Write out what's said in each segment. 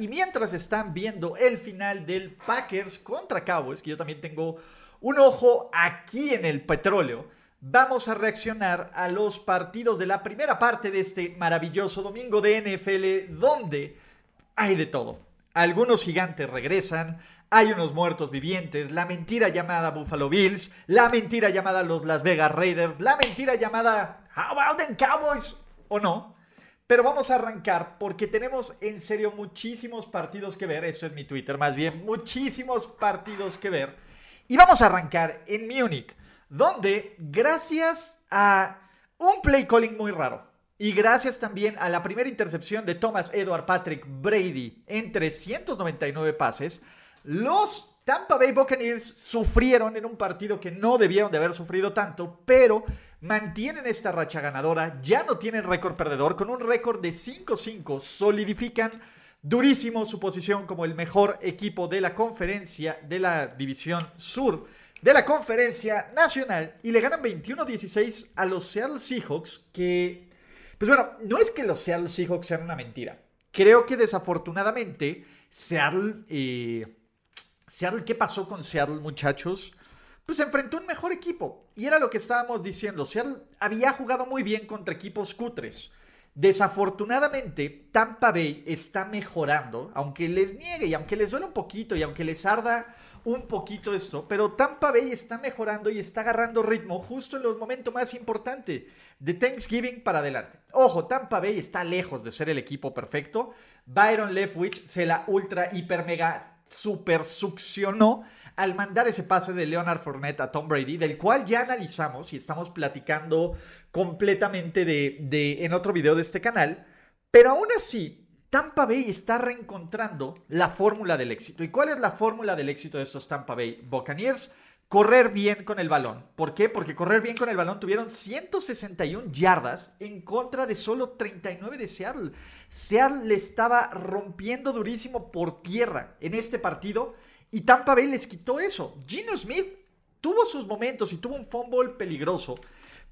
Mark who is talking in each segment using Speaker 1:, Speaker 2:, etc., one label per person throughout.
Speaker 1: Y mientras están viendo el final del Packers contra Cowboys, que yo también tengo un ojo aquí en el petróleo, vamos a reaccionar a los partidos de la primera parte de este maravilloso domingo de NFL, donde hay de todo. Algunos gigantes regresan, hay unos muertos vivientes, la mentira llamada Buffalo Bills, la mentira llamada los Las Vegas Raiders, la mentira llamada How about them Cowboys o no. Pero vamos a arrancar porque tenemos en serio muchísimos partidos que ver. Esto es mi Twitter, más bien, muchísimos partidos que ver. Y vamos a arrancar en Múnich, donde gracias a un play calling muy raro y gracias también a la primera intercepción de Thomas Edward Patrick Brady en 399 pases, los Tampa Bay Buccaneers sufrieron en un partido que no debieron de haber sufrido tanto, pero mantienen esta racha ganadora, ya no tienen récord perdedor, con un récord de 5-5, solidifican durísimo su posición como el mejor equipo de la conferencia de la división sur de la conferencia nacional y le ganan 21-16 a los Seattle Seahawks que, pues bueno, no es que los Seattle Seahawks sean una mentira, creo que desafortunadamente Seattle... Eh, Seattle, ¿qué pasó con Seattle, muchachos? Pues enfrentó un mejor equipo. Y era lo que estábamos diciendo. Seattle había jugado muy bien contra equipos cutres. Desafortunadamente, Tampa Bay está mejorando, aunque les niegue y aunque les duele un poquito y aunque les arda un poquito esto, pero Tampa Bay está mejorando y está agarrando ritmo justo en los momentos más importantes de Thanksgiving para adelante. Ojo, Tampa Bay está lejos de ser el equipo perfecto. Byron Leftwich se la ultra hiper mega super succionó al mandar ese pase de Leonard Fournette a Tom Brady, del cual ya analizamos y estamos platicando completamente de, en otro video de este canal. Pero aún así, Tampa Bay está reencontrando la fórmula del éxito. ¿Y cuál es la fórmula del éxito de estos Tampa Bay Buccaneers? Correr bien con el balón. ¿Por qué? Porque correr bien con el balón tuvieron 161 yardas en contra de solo 39 de Seattle. Seattle le estaba rompiendo durísimo por tierra en este partido y Tampa Bay les quitó eso. Gino Smith tuvo sus momentos y tuvo un fumble peligroso.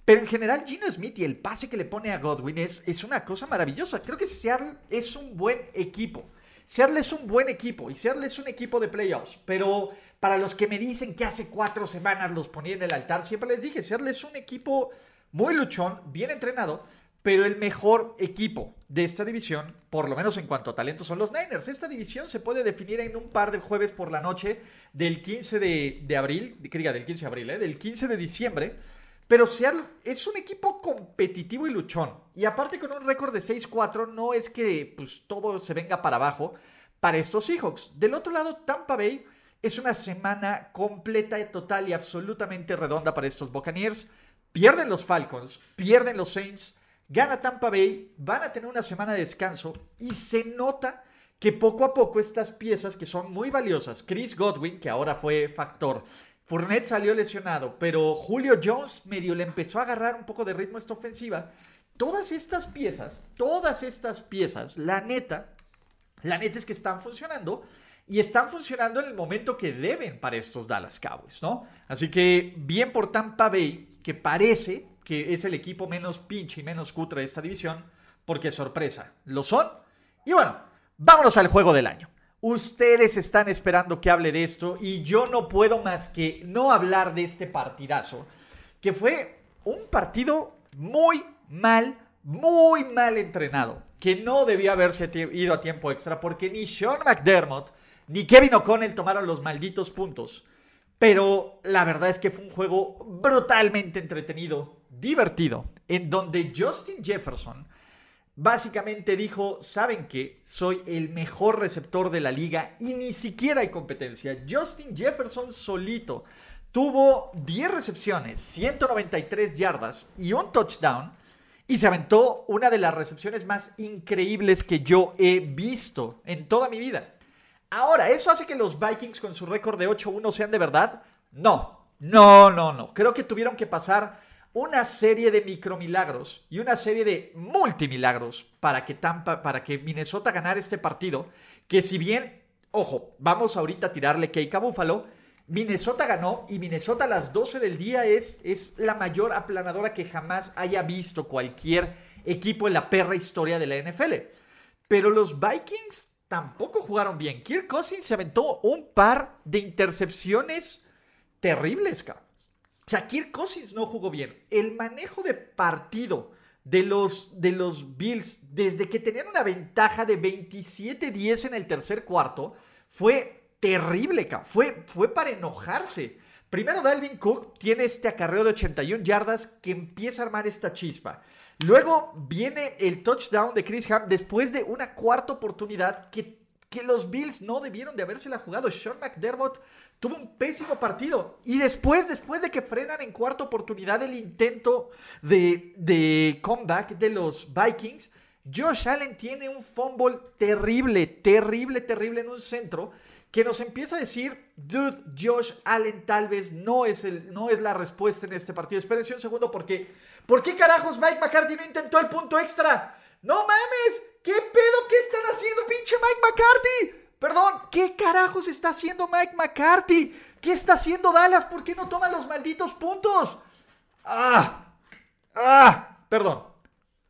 Speaker 1: Pero en general, Gino Smith y el pase que le pone a Godwin es, es una cosa maravillosa. Creo que Seattle es un buen equipo. Seattle es un buen equipo y Seattle es un equipo de playoffs, pero para los que me dicen que hace cuatro semanas los ponía en el altar, siempre les dije, Seattle es un equipo muy luchón, bien entrenado, pero el mejor equipo de esta división, por lo menos en cuanto a talento, son los Niners. Esta división se puede definir en un par de jueves por la noche del 15 de, abril, que diga del 15 de abril, ¿eh? del 15 de diciembre, pero Seattle es un equipo competitivo y luchón. Y aparte con un récord de 6-4, no es que pues, todo se venga para abajo para estos Seahawks. Del otro lado, Tampa Bay es una semana completa, total y absolutamente redonda para estos Buccaneers. Pierden los Falcons, pierden los Saints, gana Tampa Bay, van a tener una semana de descanso y se nota que poco a poco estas piezas que son muy valiosas, Chris Godwin, que ahora fue factor, Fournette salió lesionado, pero Julio Jones medio le empezó a agarrar un poco de ritmo esta ofensiva. Todas estas piezas, todas estas piezas, la neta, la neta es que están funcionando y están funcionando en el momento que deben para estos Dallas Cowboys, ¿no? Así que bien por Tampa Bay, que parece que es el equipo menos pinche y menos cutre de esta división, porque sorpresa, lo son. Y bueno, vámonos al juego del año. Ustedes están esperando que hable de esto y yo no puedo más que no hablar de este partidazo, que fue un partido muy mal, muy mal entrenado, que no debía haberse ido a tiempo extra porque ni Sean McDermott ni Kevin O'Connell tomaron los malditos puntos. Pero la verdad es que fue un juego brutalmente entretenido, divertido, en donde Justin Jefferson básicamente dijo, ¿saben qué? Soy el mejor receptor de la liga y ni siquiera hay competencia. Justin Jefferson solito tuvo 10 recepciones, 193 yardas y un touchdown. Y se aventó una de las recepciones más increíbles que yo he visto en toda mi vida. Ahora, ¿eso hace que los Vikings con su récord de 8-1 sean de verdad? No, no, no, no. Creo que tuvieron que pasar una serie de micromilagros y una serie de multimilagros para que Tampa, para que Minnesota ganara este partido. Que si bien, ojo, vamos ahorita a tirarle cake a Buffalo, Minnesota ganó y Minnesota a las 12 del día es, es la mayor aplanadora que jamás haya visto cualquier equipo en la perra historia de la NFL. Pero los Vikings tampoco jugaron bien. Kirk Cousins se aventó un par de intercepciones terribles, cabrón. Kirk Cousins no jugó bien. El manejo de partido de los, de los Bills, desde que tenían una ventaja de 27-10 en el tercer cuarto, fue terrible, Fue, fue para enojarse. Primero Dalvin Cook tiene este acarreo de 81 yardas que empieza a armar esta chispa. Luego viene el touchdown de Chris Ham después de una cuarta oportunidad que, que los Bills no debieron de habérsela jugado. Sean McDermott tuvo un pésimo partido. Y después, después de que frenan en cuarta oportunidad el intento de, comeback de los Vikings, Josh Allen tiene un fumble terrible, terrible, terrible en un centro que nos empieza a decir, dude, Josh Allen tal vez no es, el, no es la respuesta en este partido. Espérense un segundo porque, ¿por qué carajos Mike McCarthy no intentó el punto extra? No mames, ¿qué pedo que están haciendo pinche Mike McCarthy? Perdón, ¿qué carajos está haciendo Mike McCarthy? ¿Qué está haciendo Dallas? ¿Por qué no toma los malditos puntos? Ah, ah, perdón.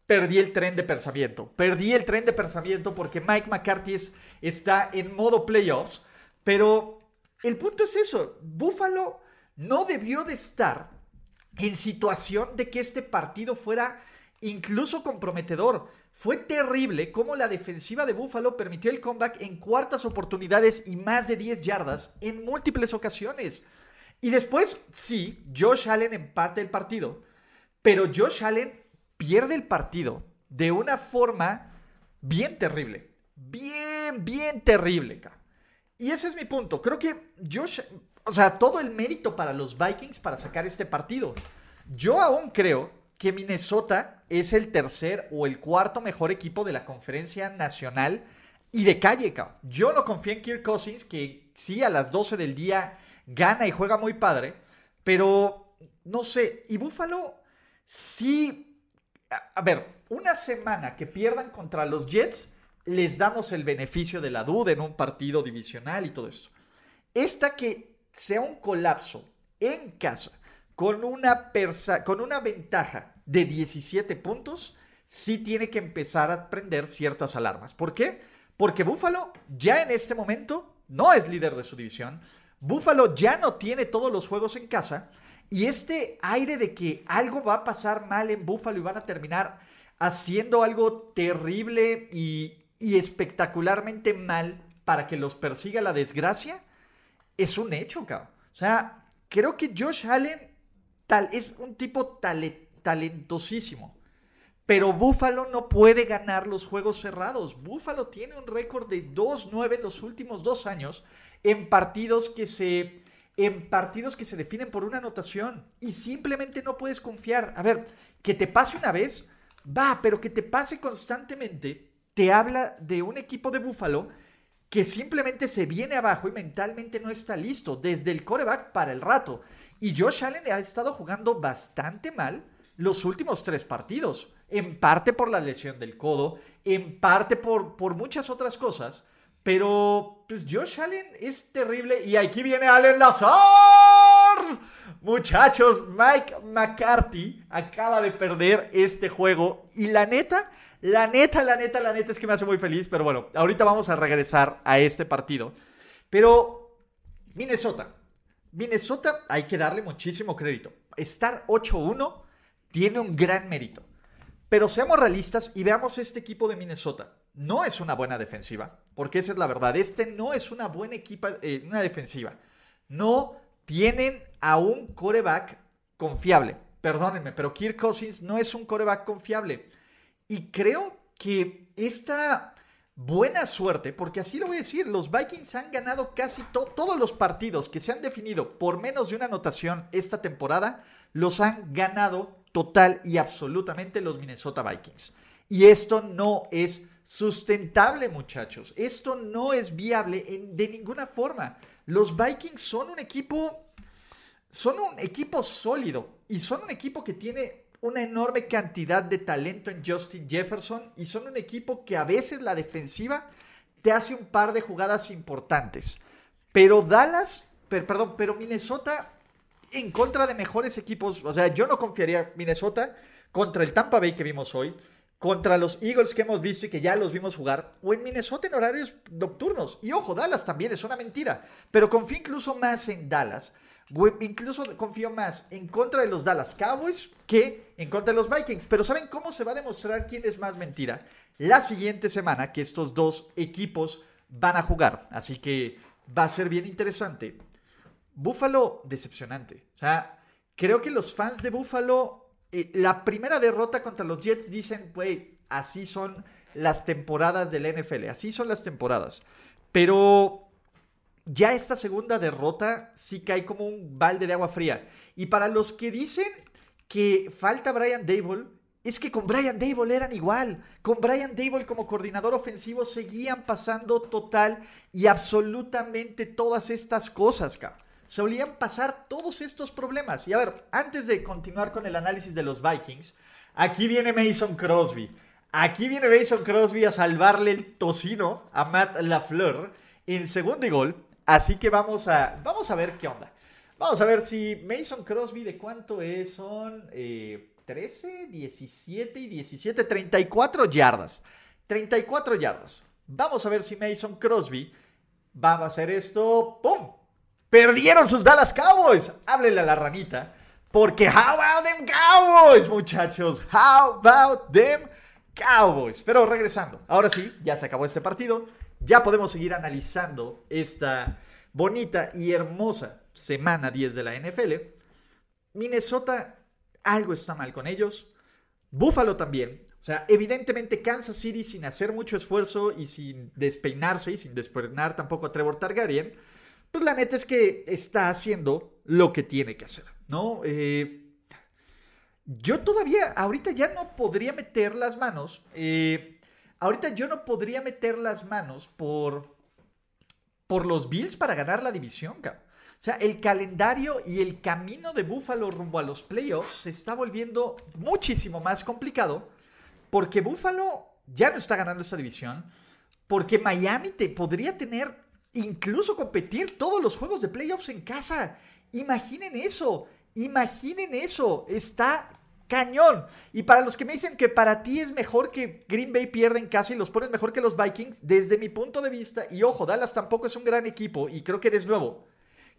Speaker 1: Perdí el tren de pensamiento. Perdí el tren de pensamiento porque Mike McCarthy está en modo playoffs pero el punto es eso, Buffalo no debió de estar en situación de que este partido fuera incluso comprometedor. Fue terrible cómo la defensiva de Buffalo permitió el comeback en cuartas oportunidades y más de 10 yardas en múltiples ocasiones. Y después, sí, Josh Allen empate el partido, pero Josh Allen pierde el partido de una forma bien terrible. Bien, bien terrible. Y ese es mi punto. Creo que Josh, o sea, todo el mérito para los Vikings para sacar este partido. Yo aún creo que Minnesota es el tercer o el cuarto mejor equipo de la conferencia nacional y de calle, cabrón. Yo no confío en Kirk Cousins, que sí a las 12 del día gana y juega muy padre, pero no sé. Y Buffalo sí. A, a ver, una semana que pierdan contra los Jets les damos el beneficio de la duda en un partido divisional y todo esto. Esta que sea un colapso en casa con una, con una ventaja de 17 puntos, sí tiene que empezar a prender ciertas alarmas. ¿Por qué? Porque Buffalo ya en este momento no es líder de su división. Buffalo ya no tiene todos los juegos en casa. Y este aire de que algo va a pasar mal en Buffalo y van a terminar haciendo algo terrible y, y espectacularmente mal para que los persiga la desgracia, es un hecho, cabrón. O sea, creo que Josh Allen tal, es un tipo talentosísimo. Pero Buffalo no puede ganar los juegos cerrados. Buffalo tiene un récord de 2-9 en los últimos dos años en partidos que se en partidos que se definen por una anotación y simplemente no puedes confiar. A ver, que te pase una vez, va, pero que te pase constantemente te habla de un equipo de Búfalo que simplemente se viene abajo y mentalmente no está listo desde el coreback para el rato. Y Josh Allen ha estado jugando bastante mal los últimos tres partidos. En parte por la lesión del codo, en parte por, por muchas otras cosas. Pero, pues Josh Allen es terrible. Y aquí viene Allen Lazar. Muchachos, Mike McCarthy acaba de perder este juego. Y la neta, la neta, la neta, la neta es que me hace muy feliz, pero bueno, ahorita vamos a regresar a este partido. Pero Minnesota, Minnesota hay que darle muchísimo crédito. Estar 8-1 tiene un gran mérito. Pero seamos realistas y veamos este equipo de Minnesota. No es una buena defensiva, porque esa es la verdad. Este no es una buena equipa, eh, una defensiva. No tienen a un coreback confiable. Perdónenme, pero Kirk Cousins no es un coreback confiable. Y creo que esta buena suerte, porque así lo voy a decir, los Vikings han ganado casi todos los partidos que se han definido por menos de una anotación esta temporada, los han ganado total y absolutamente los Minnesota Vikings. Y esto no es sustentable, muchachos. Esto no es viable de ninguna forma. Los Vikings son un equipo, son un equipo sólido y son un equipo que tiene una enorme cantidad de talento en Justin Jefferson y son un equipo que a veces la defensiva te hace un par de jugadas importantes. Pero Dallas, perdón, pero Minnesota en contra de mejores equipos, o sea, yo no confiaría Minnesota contra el Tampa Bay que vimos hoy, contra los Eagles que hemos visto y que ya los vimos jugar, o en Minnesota en horarios nocturnos. Y ojo, Dallas también es una mentira, pero confío incluso más en Dallas Incluso confío más en contra de los Dallas Cowboys que en contra de los Vikings. Pero ¿saben cómo se va a demostrar quién es más mentira? La siguiente semana que estos dos equipos van a jugar. Así que va a ser bien interesante. Buffalo, decepcionante. O sea, creo que los fans de Buffalo, eh, la primera derrota contra los Jets dicen, güey, así son las temporadas del NFL. Así son las temporadas. Pero ya esta segunda derrota sí cae como un balde de agua fría. Y para los que dicen que falta Brian Dable, es que con Brian Dable eran igual. Con Brian Dable como coordinador ofensivo seguían pasando total y absolutamente todas estas cosas, cabrón. Solían pasar todos estos problemas. Y a ver, antes de continuar con el análisis de los Vikings, aquí viene Mason Crosby. Aquí viene Mason Crosby a salvarle el tocino a Matt LaFleur en segundo gol. Así que vamos a, vamos a ver qué onda. Vamos a ver si Mason Crosby de cuánto es, son 13, 17 y 17, 34 yardas. 34 yardas. Vamos a ver si Mason Crosby va a hacer esto. ¡Pum! Perdieron sus Dallas Cowboys. Háblele a la ranita. Porque how about them Cowboys, muchachos? How about them Cowboys? Pero regresando. Ahora sí, ya se acabó este partido ya podemos seguir analizando esta bonita y hermosa semana 10 de la NFL. Minnesota, algo está mal con ellos. Buffalo también. O sea, evidentemente Kansas City sin hacer mucho esfuerzo y sin despeinarse y sin despeinar tampoco a Trevor Targaryen, pues la neta es que está haciendo lo que tiene que hacer, ¿no? Eh, yo todavía, ahorita ya no podría meter las manos. Eh, Ahorita yo no podría meter las manos por, por los Bills para ganar la división, cabrón. O sea, el calendario y el camino de Buffalo rumbo a los playoffs se está volviendo muchísimo más complicado porque Buffalo ya no está ganando esta división, porque Miami te podría tener, incluso competir todos los juegos de playoffs en casa. Imaginen eso, imaginen eso. Está cañón. Y para los que me dicen que para ti es mejor que Green Bay pierda en casa y los pones mejor que los Vikings, desde mi punto de vista, y ojo, Dallas tampoco es un gran equipo y creo que eres nuevo.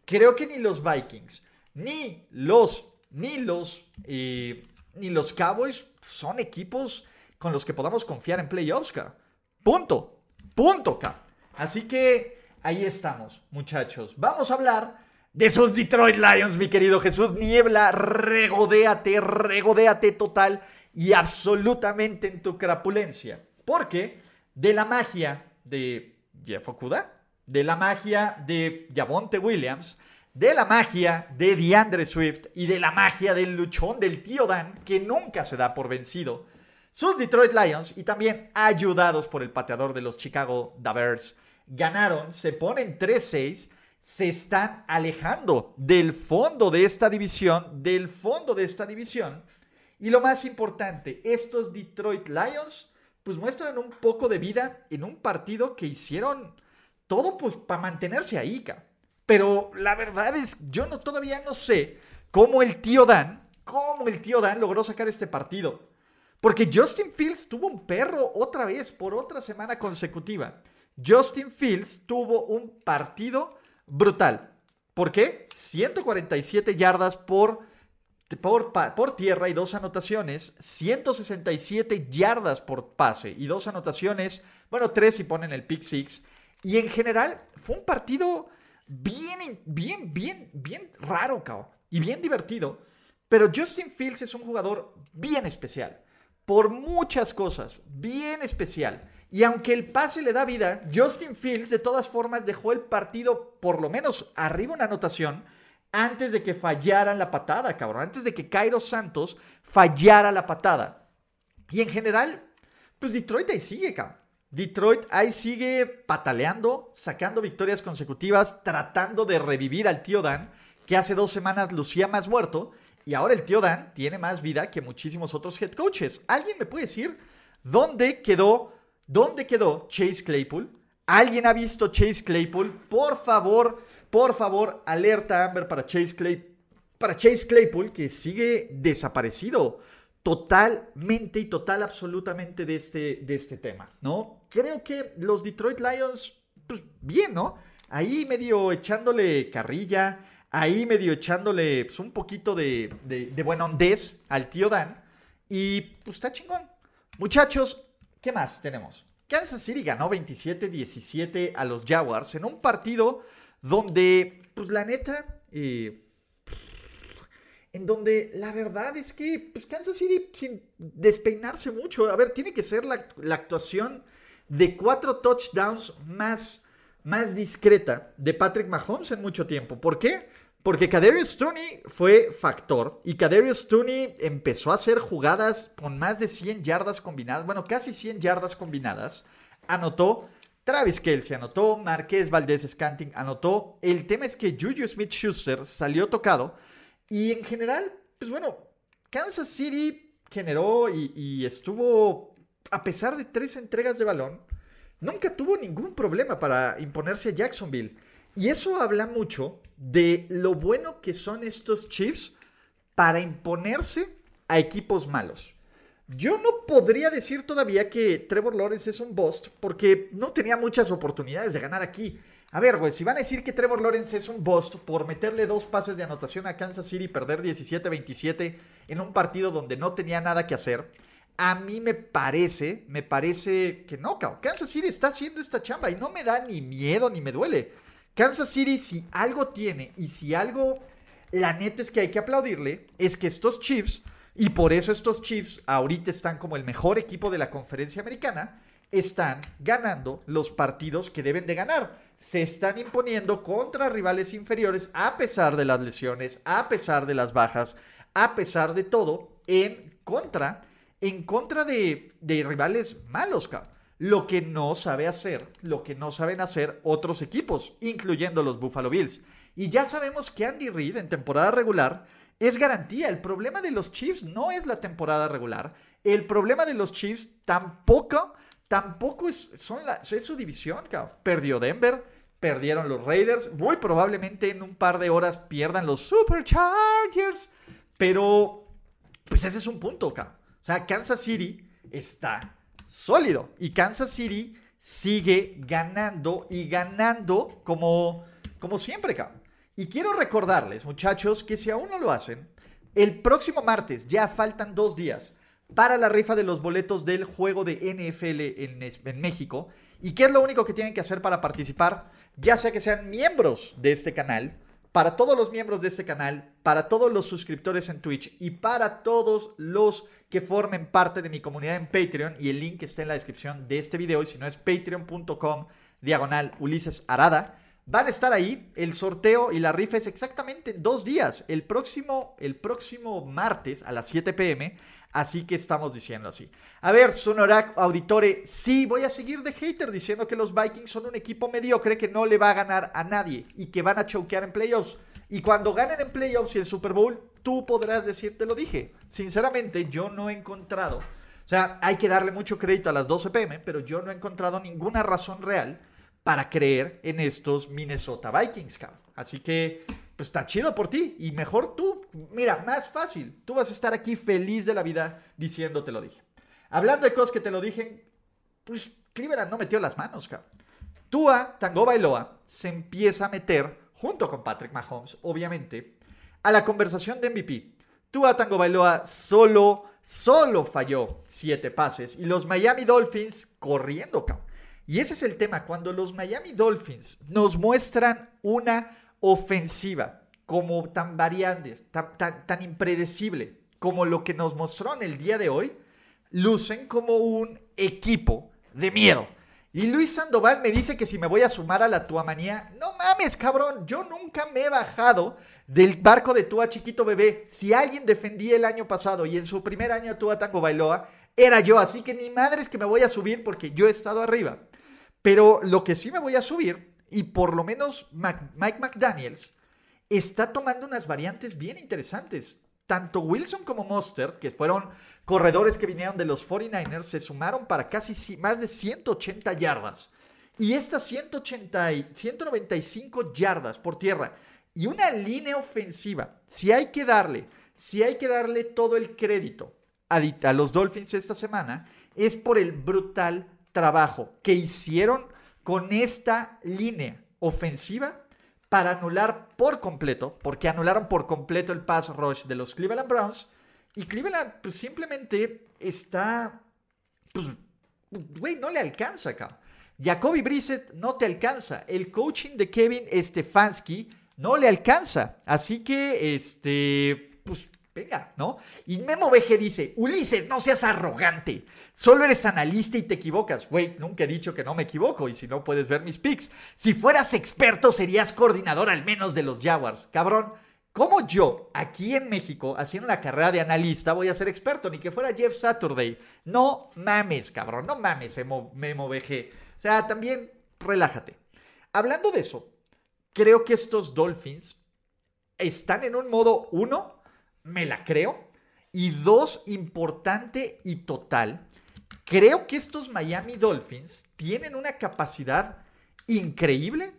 Speaker 1: Creo que ni los Vikings, ni los, ni los, eh, ni los Cowboys son equipos con los que podamos confiar en playoffs, Punto. Punto, Así que ahí estamos, muchachos. Vamos a hablar de esos Detroit Lions, mi querido Jesús Niebla. Regodéate, regodéate total y absolutamente en tu crapulencia. Porque de la magia de Jeff Okuda, de la magia de Javonte Williams, de la magia de DeAndre Swift y de la magia del luchón del tío Dan, que nunca se da por vencido, sus Detroit Lions, y también ayudados por el pateador de los Chicago Bears, ganaron, se ponen 3-6 se están alejando del fondo de esta división, del fondo de esta división. Y lo más importante, estos Detroit Lions pues muestran un poco de vida en un partido que hicieron todo pues para mantenerse ahí, Pero la verdad es, yo no, todavía no sé cómo el tío Dan, cómo el tío Dan logró sacar este partido. Porque Justin Fields tuvo un perro otra vez por otra semana consecutiva. Justin Fields tuvo un partido brutal. ¿Por qué? 147 yardas por por, por, tierra y dos anotaciones, 167 yardas por pase y dos anotaciones, bueno, tres si ponen el pick six. Y en general fue un partido bien, bien, bien, bien raro, cao, y bien divertido. Pero Justin Fields es un jugador bien especial, por muchas cosas, bien especial. Y aunque el pase le da vida, Justin Fields de todas formas dejó el partido por lo menos arriba una anotación antes de que fallaran la patada, cabrón. Antes de que Cairo Santos fallara la patada. Y en general, pues Detroit ahí sigue, cabrón. Detroit ahí sigue pataleando, sacando victorias consecutivas, tratando de revivir al tío Dan, que hace dos semanas lucía más muerto. Y ahora el tío Dan tiene más vida que muchísimos otros head coaches. ¿Alguien me puede decir dónde quedó ¿Dónde quedó Chase Claypool? ¿Alguien ha visto Chase Claypool? Por favor, por favor, alerta Amber para Chase, para Chase Claypool, que sigue desaparecido totalmente y total absolutamente de este, de este tema, ¿no? Creo que los Detroit Lions, pues bien, ¿no? Ahí medio echándole carrilla, ahí medio echándole pues, un poquito de, de, de al tío Dan, y pues está chingón. Muchachos, ¿Qué más tenemos? Kansas City ganó 27-17 a los Jaguars en un partido donde, pues la neta, eh, en donde la verdad es que pues Kansas City sin despeinarse mucho, a ver, tiene que ser la, actuación de cuatro touchdowns más, más discreta de Patrick Mahomes en mucho tiempo. ¿Por qué? Porque Kadarius Tooney fue factor y Kadarius Tooney empezó a hacer jugadas con más de 100 yardas combinadas, bueno, casi 100 yardas combinadas. Anotó, Travis Kelsey anotó, Marqués Valdés Scanting anotó. El tema es que Juju Smith-Schuster salió tocado y en general, pues bueno, Kansas City generó y, y estuvo, a pesar de tres entregas de balón, nunca tuvo ningún problema para imponerse a Jacksonville. Y eso habla mucho de lo bueno que son estos Chiefs para imponerse a equipos malos. Yo no podría decir todavía que Trevor Lawrence es un bust porque no tenía muchas oportunidades de ganar aquí. A ver, güey, si van a decir que Trevor Lawrence es un bust por meterle dos pases de anotación a Kansas City y perder 17-27 en un partido donde no tenía nada que hacer, a mí me parece, me parece que no, Kansas City está haciendo esta chamba y no me da ni miedo ni me duele. Kansas City, si algo tiene y si algo, la neta es que hay que aplaudirle, es que estos Chiefs, y por eso estos Chiefs ahorita están como el mejor equipo de la conferencia americana, están ganando los partidos que deben de ganar. Se están imponiendo contra rivales inferiores a pesar de las lesiones, a pesar de las bajas, a pesar de todo, en contra, en contra de, de rivales malos, cabrón lo que no sabe hacer, lo que no saben hacer otros equipos, incluyendo los Buffalo Bills. Y ya sabemos que Andy Reid en temporada regular es garantía. El problema de los Chiefs no es la temporada regular. El problema de los Chiefs tampoco, tampoco es, son es su división. Perdió Denver, perdieron los Raiders. Muy probablemente en un par de horas pierdan los Superchargers. Pero, pues ese es un punto, O sea, Kansas City está sólido. Y Kansas City sigue ganando y ganando como, como siempre, cabrón. Y quiero recordarles, muchachos, que si aún no lo hacen, el próximo martes, ya faltan dos días, para la rifa de los boletos del juego de NFL en, en, México. ¿Y qué es lo único que tienen que hacer para participar? Ya sea que sean miembros de este canal, para todos los miembros de este canal, para todos los suscriptores en Twitch y para todos los que formen parte de mi comunidad en Patreon y el link está en la descripción de este video y si no es patreon.com diagonal Ulises Arada. Van a estar ahí, el sorteo y la rifa es exactamente en dos días, el próximo, el próximo martes a las 7 pm, así que estamos diciendo así. A ver, Sonorak Auditore, sí, voy a seguir de hater diciendo que los Vikings son un equipo mediocre que no le va a ganar a nadie y que van a choquear en playoffs. Y cuando ganen en playoffs y el Super Bowl, tú podrás decir, te lo dije. Sinceramente, yo no he encontrado. O sea, hay que darle mucho crédito a las 12 pm, pero yo no he encontrado ninguna razón real para creer en estos Minnesota Vikings, cabrón. Así que, pues está chido por ti. Y mejor tú, mira, más fácil. Tú vas a estar aquí feliz de la vida diciendo te lo dije. Hablando de cosas que te lo dije, pues Cleveland no metió las manos, cabrón. Tua Tango Bailoa se empieza a meter junto con Patrick Mahomes, obviamente, a la conversación de MVP. Tua Tango Bailoa solo, solo falló siete pases y los Miami Dolphins corriendo, cabrón. Y ese es el tema, cuando los Miami Dolphins nos muestran una ofensiva como tan variante, tan, tan, impredecible como lo que nos mostró en el día de hoy, lucen como un equipo de miedo. Y Luis Sandoval me dice que si me voy a sumar a la tuamanía, no mames, cabrón, yo nunca me he bajado del barco de Tua Chiquito Bebé. Si alguien defendía el año pasado y en su primer año Tua Tango Bailoa, era yo, así que ni madre es que me voy a subir porque yo he estado arriba. Pero lo que sí me voy a subir, y por lo menos Mike McDaniels, está tomando unas variantes bien interesantes. Tanto Wilson como Mostert, que fueron corredores que vinieron de los 49ers, se sumaron para casi más de 180 yardas. Y estas 180 y 195 yardas por tierra y una línea ofensiva, si hay que darle, si hay que darle todo el crédito a, a los Dolphins esta semana, es por el brutal trabajo que hicieron con esta línea ofensiva para anular por completo, porque anularon por completo el pass rush de los Cleveland Browns. Y Cleveland pues, simplemente está, pues, güey, no le alcanza acá. Jacoby Brissett no te alcanza. El coaching de Kevin Stefanski no le alcanza. Así que, este, pues, venga, ¿no? Y Memo VG dice, Ulises, no seas arrogante. Solo eres analista y te equivocas. Güey, nunca he dicho que no me equivoco y si no puedes ver mis picks. Si fueras experto serías coordinador al menos de los Jaguars. Cabrón, ¿cómo yo, aquí en México, haciendo la carrera de analista, voy a ser experto? Ni que fuera Jeff Saturday. No mames, cabrón, no mames, Memo VG. O sea, también relájate. Hablando de eso, creo que estos Dolphins están en un modo, uno, me la creo. Y dos, importante y total, Creo que estos Miami Dolphins tienen una capacidad increíble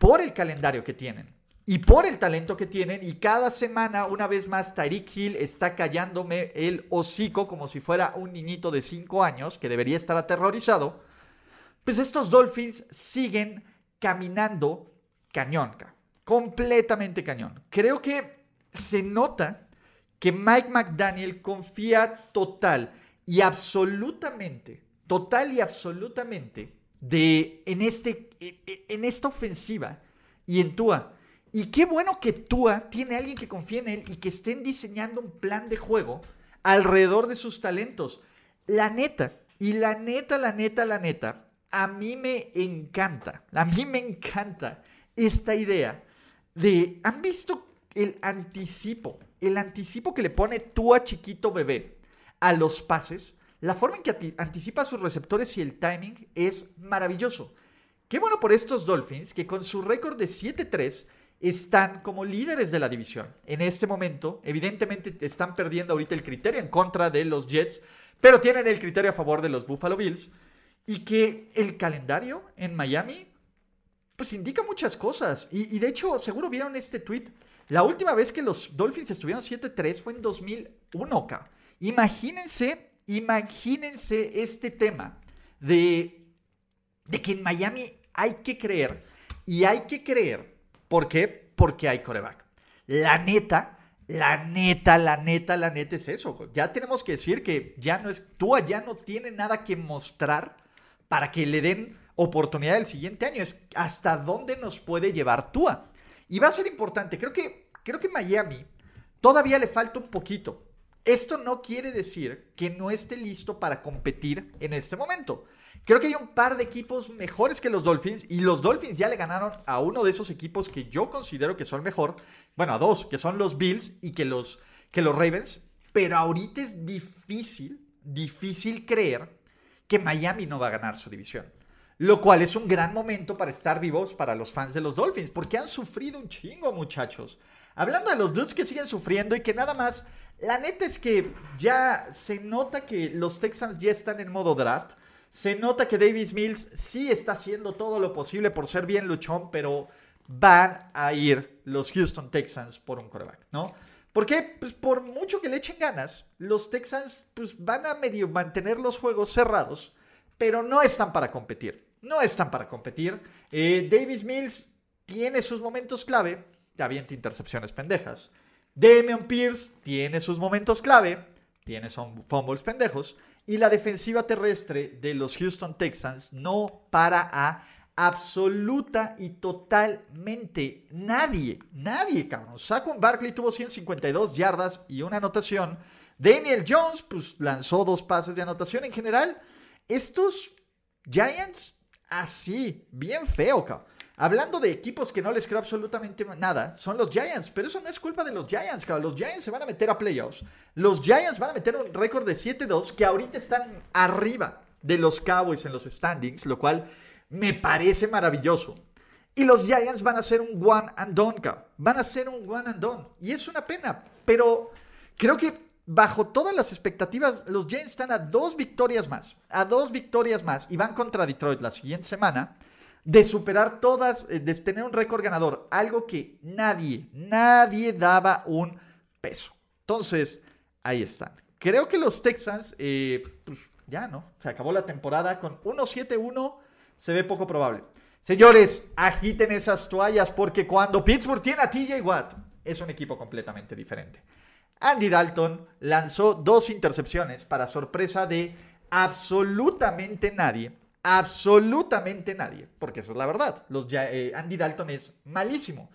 Speaker 1: por el calendario que tienen y por el talento que tienen. Y cada semana, una vez más, Tyreek Hill está callándome el hocico como si fuera un niñito de 5 años que debería estar aterrorizado. Pues estos Dolphins siguen caminando cañón, completamente cañón. Creo que se nota que Mike McDaniel confía total y absolutamente, total y absolutamente, de, en, este, e, e, en esta ofensiva y en Tua. Y qué bueno que Tua tiene alguien que confíe en él y que estén diseñando un plan de juego alrededor de sus talentos. La neta, y la neta, la neta, la neta, a mí me encanta, a mí me encanta esta idea de, ¿han visto el anticipo? El anticipo que le pone Tua chiquito bebé a los pases, la forma en que anticipa sus receptores y el timing es maravilloso. Qué bueno por estos Dolphins que con su récord de 7-3 están como líderes de la división. En este momento, evidentemente están perdiendo ahorita el criterio en contra de los Jets, pero tienen el criterio a favor de los Buffalo Bills. Y que el calendario en Miami, pues indica muchas cosas. Y, de hecho, seguro vieron este tweet. La última vez que los Dolphins estuvieron 7-3 fue en 2001, K. Imagínense, imagínense este tema de, de que en Miami hay que creer. Y hay que creer. ¿Por qué? Porque hay coreback. La neta, la neta, la neta, la neta es eso. Ya tenemos que decir que ya no es, Tua ya no tiene nada que mostrar para que le den oportunidad el siguiente año. Es hasta dónde nos puede llevar Tua. Y va a ser importante. Creo que, creo que Miami todavía le falta un poquito. Esto no quiere decir que no esté listo para competir en este momento. Creo que hay un par de equipos mejores que los Dolphins y los Dolphins ya le ganaron a uno de esos equipos que yo considero que son mejor. Bueno, a dos, que son los Bills y que los, que los Ravens. Pero ahorita es difícil, difícil creer que Miami no va a ganar su división. Lo cual es un gran momento para estar vivos para los fans de los Dolphins, porque han sufrido un chingo, muchachos. Hablando de los dudes que siguen sufriendo y que nada más la neta es que ya se nota que los Texans ya están en modo draft. Se nota que Davis Mills sí está haciendo todo lo posible por ser bien luchón, pero van a ir los Houston Texans por un coreback, ¿no? Porque, pues por mucho que le echen ganas, los Texans pues, van a medio mantener los juegos cerrados, pero no están para competir. No están para competir. Eh, Davis Mills tiene sus momentos clave, avienta intercepciones pendejas Damian Pierce tiene sus momentos clave, tiene son fumbles pendejos, y la defensiva terrestre de los Houston Texans no para a absoluta y totalmente nadie, nadie, cabrón. Saquon Barkley tuvo 152 yardas y una anotación. Daniel Jones, pues lanzó dos pases de anotación en general. Estos Giants, así, bien feo, cabrón. Hablando de equipos que no les creo absolutamente nada, son los Giants, pero eso no es culpa de los Giants, cabrón. Los Giants se van a meter a playoffs. Los Giants van a meter un récord de 7-2 que ahorita están arriba de los Cowboys en los standings, lo cual me parece maravilloso. Y los Giants van a ser un one and done, cabrón. Van a ser un one and done. Y es una pena, pero creo que bajo todas las expectativas, los Giants están a dos victorias más, a dos victorias más, y van contra Detroit la siguiente semana de superar todas, eh, de tener un récord ganador, algo que nadie, nadie daba un peso. Entonces, ahí están. Creo que los Texans, eh, pues ya, ¿no? Se acabó la temporada con 1-7-1, se ve poco probable. Señores, agiten esas toallas porque cuando Pittsburgh tiene a TJ Watt, es un equipo completamente diferente. Andy Dalton lanzó dos intercepciones para sorpresa de absolutamente nadie absolutamente nadie, porque esa es la verdad. Los, eh, Andy Dalton es malísimo.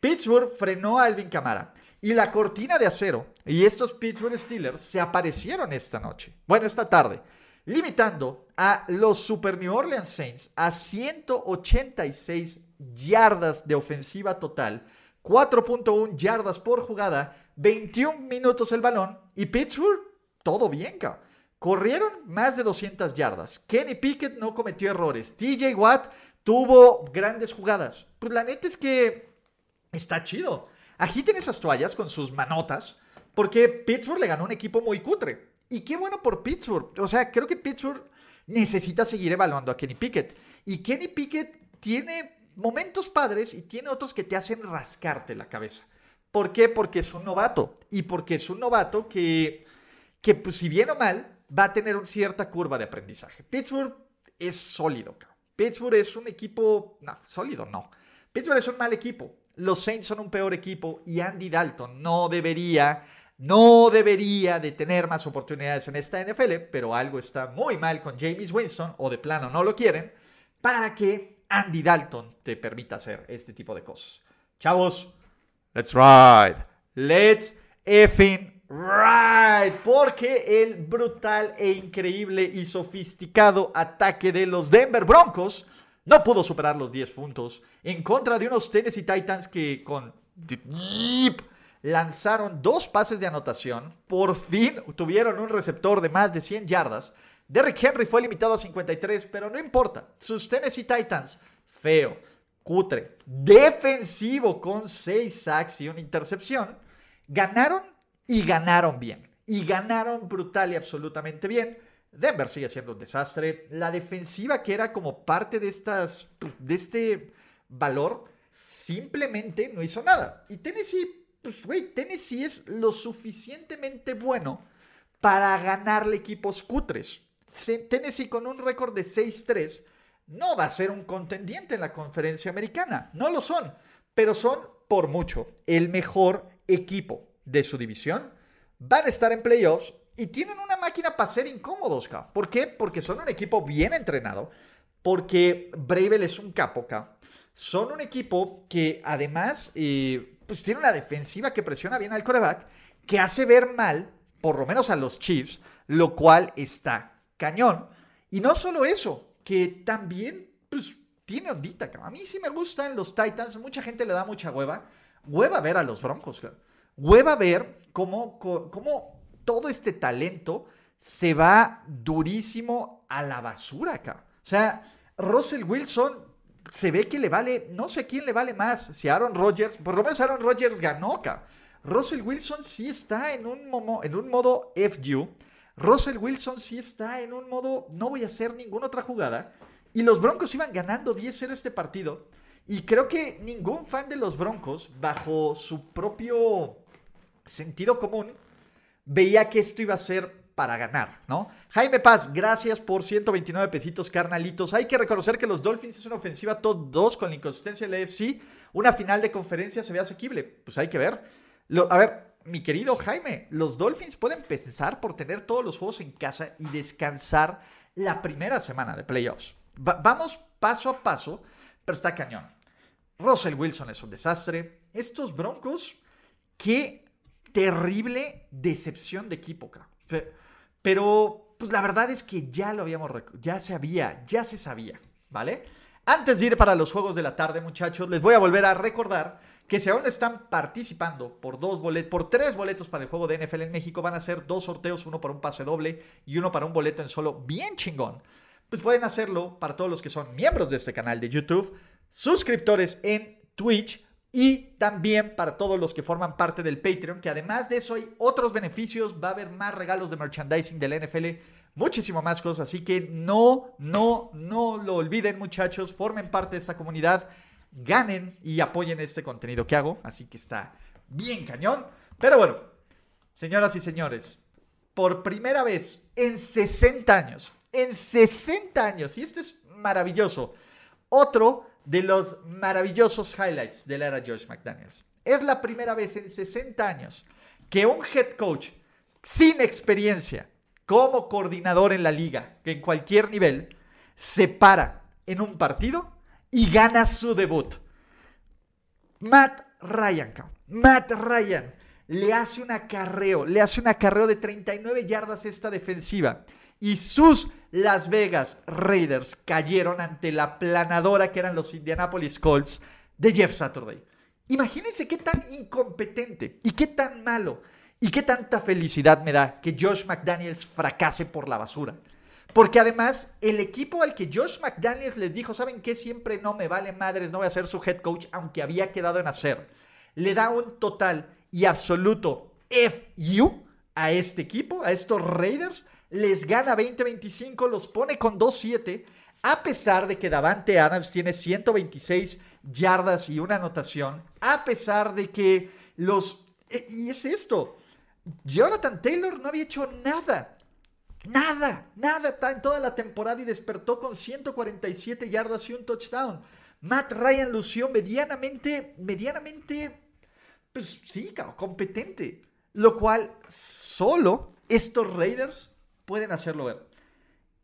Speaker 1: Pittsburgh frenó a Alvin Kamara y la cortina de acero y estos Pittsburgh Steelers se aparecieron esta noche, bueno, esta tarde, limitando a los Super New Orleans Saints a 186 yardas de ofensiva total, 4.1 yardas por jugada, 21 minutos el balón y Pittsburgh, todo bien. Corrieron más de 200 yardas. Kenny Pickett no cometió errores. TJ Watt tuvo grandes jugadas. Pues la neta es que está chido. Agiten esas toallas con sus manotas porque Pittsburgh le ganó un equipo muy cutre. Y qué bueno por Pittsburgh. O sea, creo que Pittsburgh necesita seguir evaluando a Kenny Pickett. Y Kenny Pickett tiene momentos padres y tiene otros que te hacen rascarte la cabeza. ¿Por qué? Porque es un novato. Y porque es un novato que, que pues, si bien o mal, va a tener una cierta curva de aprendizaje. Pittsburgh es sólido. Pittsburgh es un equipo, no, sólido no. Pittsburgh es un mal equipo. Los Saints son un peor equipo y Andy Dalton no debería, no debería de tener más oportunidades en esta NFL, pero algo está muy mal con James Winston o de plano no lo quieren para que Andy Dalton te permita hacer este tipo de cosas. Chavos, let's ride. Let's effing Right, porque el brutal e increíble y sofisticado ataque de los Denver Broncos no pudo superar los 10 puntos en contra de unos Tennessee Titans que con lanzaron dos pases de anotación, por fin tuvieron un receptor de más de 100 yardas. Derrick Henry fue limitado a 53, pero no importa. Sus Tennessee Titans, feo, cutre, defensivo con 6 sacks y una intercepción, ganaron y ganaron bien. Y ganaron brutal y absolutamente bien. Denver sigue siendo un desastre. La defensiva que era como parte de estas de este valor simplemente no hizo nada. Y Tennessee, pues güey, Tennessee es lo suficientemente bueno para ganarle equipos cutres. Tennessee con un récord de 6-3 no va a ser un contendiente en la conferencia americana. No lo son, pero son por mucho el mejor equipo de su división van a estar en playoffs y tienen una máquina para ser incómodos, ¿Por qué? Porque son un equipo bien entrenado, porque Bravel es un capo, Son un equipo que además eh, pues tiene una defensiva que presiona bien al coreback, que hace ver mal, por lo menos a los Chiefs, lo cual está cañón. Y no solo eso, que también pues tiene ondita, A mí sí me gustan los Titans, mucha gente le da mucha hueva. Hueva ver a los Broncos, Hueva ver cómo, cómo todo este talento se va durísimo a la basura acá. O sea, Russell Wilson se ve que le vale, no sé quién le vale más, si Aaron Rodgers, por lo menos Aaron Rodgers ganó acá. Russell Wilson sí está en un, en un modo FU. Russell Wilson sí está en un modo no voy a hacer ninguna otra jugada. Y los Broncos iban ganando 10-0 este partido. Y creo que ningún fan de los Broncos, bajo su propio sentido común, veía que esto iba a ser para ganar, ¿no? Jaime Paz, gracias por 129 pesitos, carnalitos. Hay que reconocer que los Dolphins es una ofensiva top 2 con la inconsistencia del AFC. Una final de conferencia se ve asequible. Pues hay que ver. a ver, mi querido Jaime, los Dolphins pueden pensar por tener todos los juegos en casa y descansar la primera semana de playoffs. vamos paso a paso, pero está cañón. Russell Wilson es un desastre. Estos Broncos, qué terrible decepción de equipo, Pero, pues la verdad es que ya lo habíamos, ya se había, ya se sabía, ¿vale? Antes de ir para los juegos de la tarde, muchachos, les voy a volver a recordar que si aún están participando por dos por tres boletos para el juego de NFL en México, van a ser dos sorteos, uno para un pase doble y uno para un boleto en solo, bien chingón. Pues pueden hacerlo para todos los que son miembros de este canal de YouTube, suscriptores en Twitch y también para todos los que forman parte del Patreon, que además de eso hay otros beneficios, va a haber más regalos de merchandising de la NFL muchísimo más cosas. Así que no, no, no lo olviden, muchachos. Formen parte de esta comunidad, ganen y apoyen este contenido que hago. Así que está bien cañón. Pero bueno, señoras y señores, por primera vez en 60 años, en 60 años, y esto es maravilloso, otro de los maravillosos highlights de la era George McDaniels. Es la primera vez en 60 años que un head coach sin experiencia como coordinador en la liga, en cualquier nivel, se para en un partido y gana su debut. Matt Ryan, Matt Ryan le hace un acarreo, le hace un acarreo de 39 yardas esta defensiva. Y sus Las Vegas Raiders cayeron ante la planadora que eran los Indianapolis Colts de Jeff Saturday. Imagínense qué tan incompetente y qué tan malo y qué tanta felicidad me da que Josh McDaniels fracase por la basura. Porque además, el equipo al que Josh McDaniels les dijo, ¿saben qué? Siempre no me vale madres, no voy a ser su head coach, aunque había quedado en hacer. Le da un total y absoluto FU a este equipo, a estos Raiders. Les gana 20-25, los pone con 2-7, a pesar de que Davante Adams tiene 126 yardas y una anotación, a pesar de que los... Eh, y es esto, Jonathan Taylor no había hecho nada. Nada, nada en toda la temporada y despertó con 147 yardas y un touchdown. Matt Ryan lució medianamente, medianamente, pues sí, competente. Lo cual solo estos Raiders pueden hacerlo ver.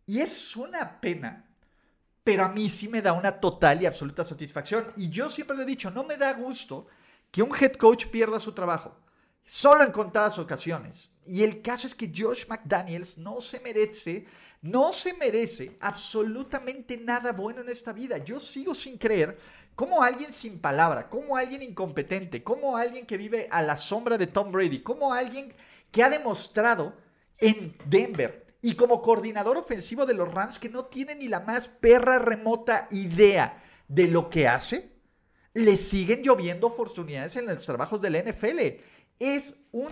Speaker 1: Y es una pena, pero a mí sí me da una total y absoluta satisfacción. Y yo siempre lo he dicho, no me da gusto que un head coach pierda su trabajo. Solo en contadas ocasiones. Y el caso es que Josh McDaniels no se merece, no se merece absolutamente nada bueno en esta vida. Yo sigo sin creer cómo alguien sin palabra, como alguien incompetente, como alguien que vive a la sombra de Tom Brady, como alguien que ha demostrado en Denver y como coordinador ofensivo de los Rams que no tiene ni la más perra remota idea de lo que hace, le siguen lloviendo oportunidades en los trabajos del NFL es un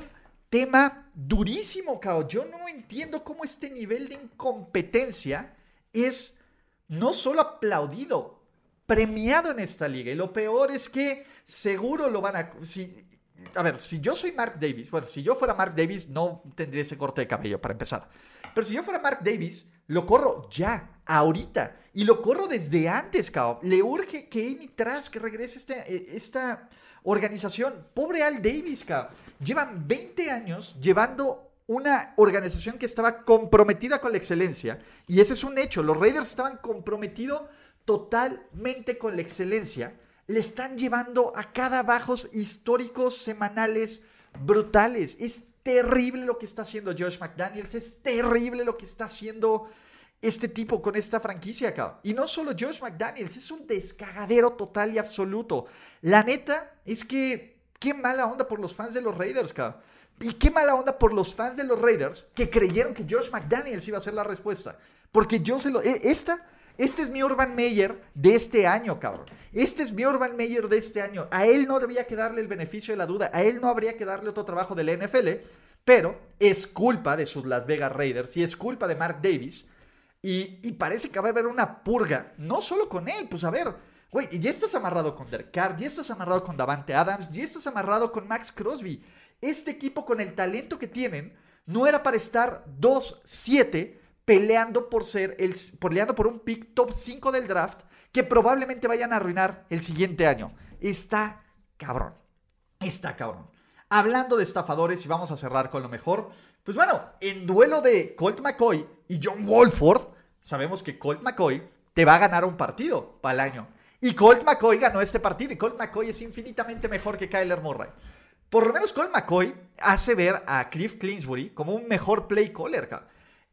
Speaker 1: tema durísimo, Cao. Yo no entiendo cómo este nivel de incompetencia es no solo aplaudido, premiado en esta liga. Y lo peor es que seguro lo van a... A ver, si yo soy Mark Davis, bueno, si yo fuera Mark Davis no tendría ese corte de cabello para empezar. Pero si yo fuera Mark Davis, lo corro ya, ahorita. Y lo corro desde antes, Cao. Le urge que Amy Trask regrese este, eh, esta organización. Pobre Al Davis, cabrón. Llevan 20 años llevando una organización que estaba comprometida con la excelencia. Y ese es un hecho. Los Raiders estaban comprometidos totalmente con la excelencia. Le están llevando a cada bajos históricos semanales brutales. Es terrible lo que está haciendo Josh McDaniels. Es terrible lo que está haciendo este tipo con esta franquicia, acá. Y no solo Josh McDaniels, es un descagadero total y absoluto. La neta es que qué mala onda por los fans de los Raiders, cabrón. Y qué mala onda por los fans de los Raiders que creyeron que Josh McDaniels iba a ser la respuesta. Porque yo se lo... E, esta, este es mi Urban Meyer de este año, cabrón. Este es mi Urban Meyer de este año. A él no debía que darle el beneficio de la duda. A él no habría que darle otro trabajo de la NFL. Pero es culpa de sus Las Vegas Raiders y es culpa de Mark Davis y, parece que va a haber una purga, no solo con él, pues a ver, güey, ya estás amarrado con Derek Carr, ya estás amarrado con Davante Adams, ya estás amarrado con Max Crosby. Este equipo con el talento que tienen no era para estar 2-7 peleando por ser el, peleando por un pick top 5 del draft que probablemente vayan a arruinar el siguiente año. Está cabrón. Está cabrón. Hablando de estafadores y vamos a cerrar con lo mejor, pues bueno, en duelo de Colt McCoy y John Wolford, sabemos que Colt McCoy te va a ganar un partido para el año. Y Colt McCoy ganó este partido y Colt McCoy es infinitamente mejor que Kyler Murray. Por lo menos Colt McCoy hace ver a Cliff Clinsbury como un mejor play caller.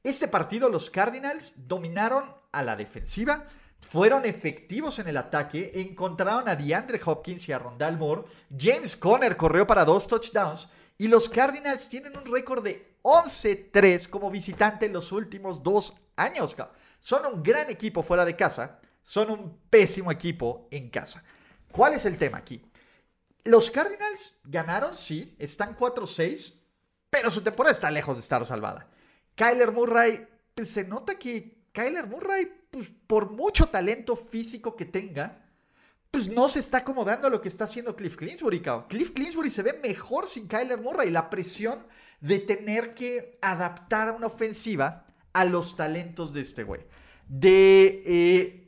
Speaker 1: Este partido los Cardinals dominaron a la defensiva, fueron efectivos en el ataque, encontraron a DeAndre Hopkins y a Rondal Moore, James Conner corrió para dos touchdowns y los Cardinals tienen un récord de 11-3 como visitante en los últimos dos años. Son un gran equipo fuera de casa, son un pésimo equipo en casa. ¿Cuál es el tema aquí? Los Cardinals ganaron, sí, están 4-6, pero su temporada está lejos de estar salvada. Kyler Murray, pues se nota que Kyler Murray, pues por mucho talento físico que tenga, pues no se está acomodando a lo que está haciendo Cliff Clinsbury. Cliff Clinsbury se ve mejor sin Kyler Murray. La presión de tener que adaptar a una ofensiva a los talentos de este güey. De. Eh,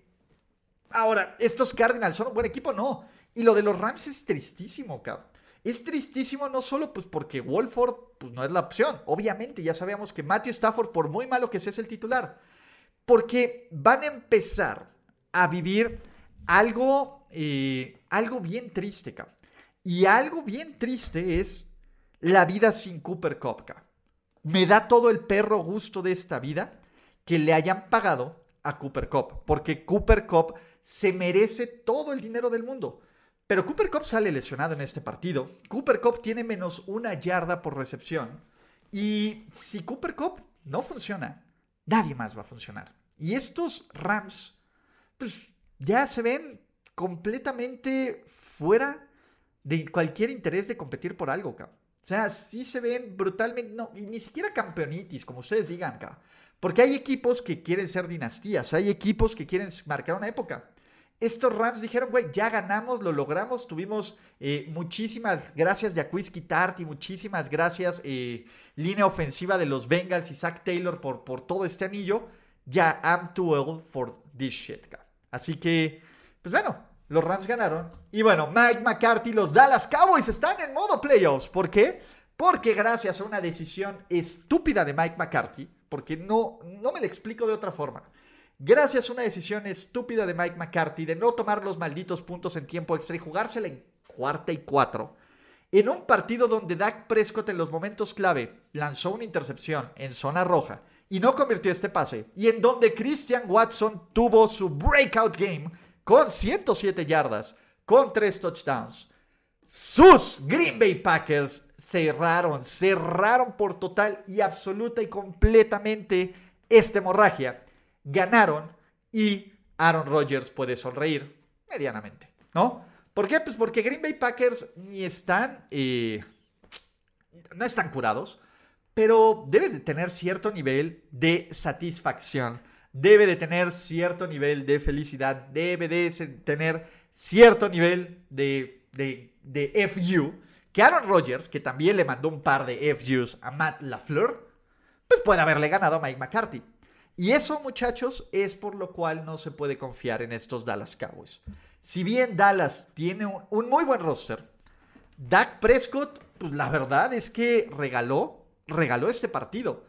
Speaker 1: ahora, estos Cardinals son un buen equipo, no. Y lo de los Rams es tristísimo, cabrón. Es tristísimo no solo pues porque Wolford pues no es la opción. Obviamente ya sabemos que Matthew Stafford, por muy malo que sea, es el titular. Porque van a empezar a vivir algo, eh, algo bien triste, cabrón. Y algo bien triste es la vida sin Cooper Cup, Me da todo el perro gusto de esta vida que le hayan pagado a Cooper Cup. Porque Cooper Cup se merece todo el dinero del mundo. Pero Cooper Cup sale lesionado en este partido. Cooper Cup tiene menos una yarda por recepción. Y si Cooper Cup no funciona, nadie más va a funcionar. Y estos Rams, pues ya se ven completamente fuera de cualquier interés de competir por algo, cabrón. O sea, sí se ven brutalmente, no, y ni siquiera campeonitis, como ustedes digan, cabrón. Porque hay equipos que quieren ser dinastías, hay equipos que quieren marcar una época. Estos Rams dijeron, güey, ya ganamos, lo logramos, tuvimos eh, muchísimas gracias Jaquiski Tarty, muchísimas gracias eh, línea ofensiva de los Bengals y Zach Taylor por, por todo este anillo. Ya, I'm too old for this shit, Así que, pues bueno, los Rams ganaron. Y bueno, Mike McCarthy, los Dallas Cowboys están en modo playoffs. ¿Por qué? Porque gracias a una decisión estúpida de Mike McCarthy, porque no, no me lo explico de otra forma. Gracias a una decisión estúpida de Mike McCarthy de no tomar los malditos puntos en tiempo extra y jugársela en cuarta y cuatro, en un partido donde Dak Prescott en los momentos clave lanzó una intercepción en zona roja y no convirtió este pase, y en donde Christian Watson tuvo su breakout game con 107 yardas, con 3 touchdowns. Sus Green Bay Packers cerraron, cerraron por total y absoluta y completamente esta hemorragia ganaron y Aaron Rodgers puede sonreír medianamente, ¿no? ¿Por qué? Pues porque Green Bay Packers ni están, eh, no están curados, pero debe de tener cierto nivel de satisfacción, debe de tener cierto nivel de felicidad, debe de tener cierto nivel de, de, de FU, que Aaron Rodgers, que también le mandó un par de FUs a Matt LaFleur, pues puede haberle ganado a Mike McCarthy. Y eso, muchachos, es por lo cual no se puede confiar en estos Dallas Cowboys. Si bien Dallas tiene un, muy buen roster, Dak Prescott, pues la verdad es que regaló, regaló este partido.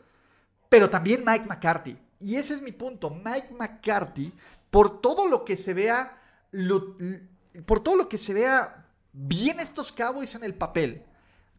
Speaker 1: Pero también Mike McCarthy. Y ese es mi punto. Mike McCarthy, por todo lo que se vea, por todo lo que se vea bien estos Cowboys en el papel,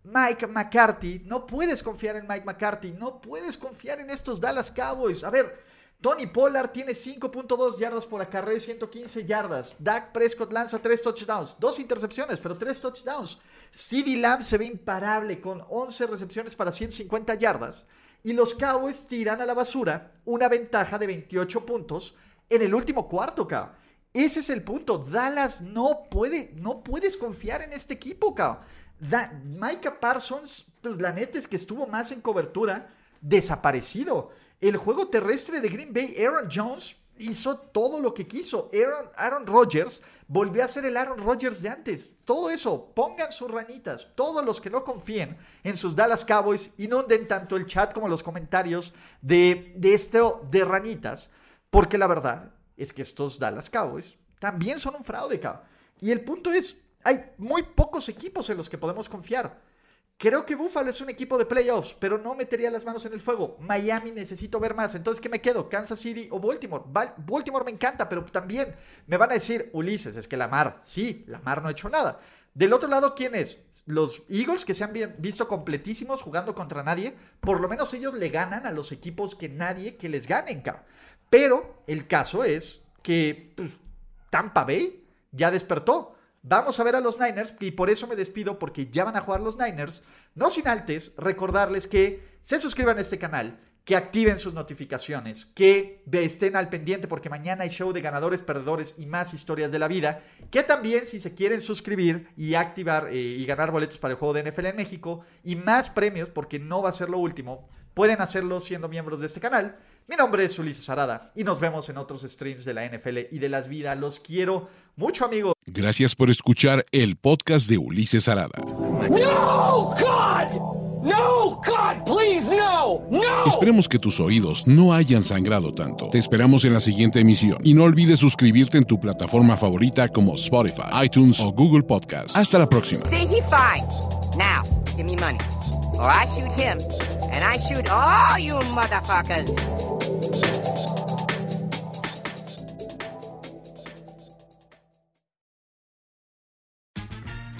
Speaker 1: Mike McCarthy, no puedes confiar en Mike McCarthy, no puedes confiar en estos Dallas Cowboys. A ver, Tony Pollard tiene 5.2 yardas por acarreo y 115 yardas. Dak Prescott lanza 3 touchdowns, dos intercepciones, pero 3 touchdowns. CeeDee Lamb se ve imparable con 11 recepciones para 150 yardas. Y los Cowboys tiran a la basura una ventaja de 28 puntos en el último cuarto, cabrón. Ese es el punto. Dallas no puede, no puedes confiar en este equipo, cabrón. Micah Parsons, pues la neta es que estuvo más en cobertura, desaparecido. El juego terrestre de Green Bay, Aaron Jones hizo todo lo que quiso. Aaron, Aaron Rodgers volvió a ser el Aaron Rodgers de antes. Todo eso, pongan sus ranitas. Todos los que no confíen en sus Dallas Cowboys, inunden tanto el chat como los comentarios de, de esto de ranitas. Porque la verdad es que estos Dallas Cowboys también son un fraude, cabrón. Y el punto es, hay muy pocos equipos en los que podemos confiar. Creo que Buffalo es un equipo de playoffs, pero no metería las manos en el fuego. Miami necesito ver más. Entonces, ¿qué me quedo? ¿Kansas City o Baltimore? Baltimore me encanta, pero también me van a decir, Ulises, es que Lamar, sí, Lamar no ha hecho nada. Del otro lado, ¿quién es? Los Eagles, que se han visto completísimos jugando contra nadie. Por lo menos ellos le ganan a los equipos que nadie que les ganen, Pero el caso es que pues, Tampa Bay ya despertó. Vamos a ver a los Niners y por eso me despido porque ya van a jugar los Niners. No sin antes recordarles que se suscriban a este canal, que activen sus notificaciones, que estén al pendiente porque mañana hay show de ganadores, perdedores y más historias de la vida. Que también si se quieren suscribir y activar eh, y ganar boletos para el juego de NFL en México y más premios porque no va a ser lo último, pueden hacerlo siendo miembros de este canal. Mi nombre es Ulises Arada y nos vemos en otros streams de la NFL y de las vidas. Los quiero mucho, amigos.
Speaker 2: Gracias por escuchar el podcast de Ulises Arada. No, God! No, God, please, no, no. Esperemos que tus oídos no hayan sangrado tanto. Te esperamos en la siguiente emisión y no olvides suscribirte en tu plataforma favorita como Spotify, iTunes o Google Podcast. Hasta la próxima. Now, give me money, or I shoot him, and I shoot all you motherfuckers.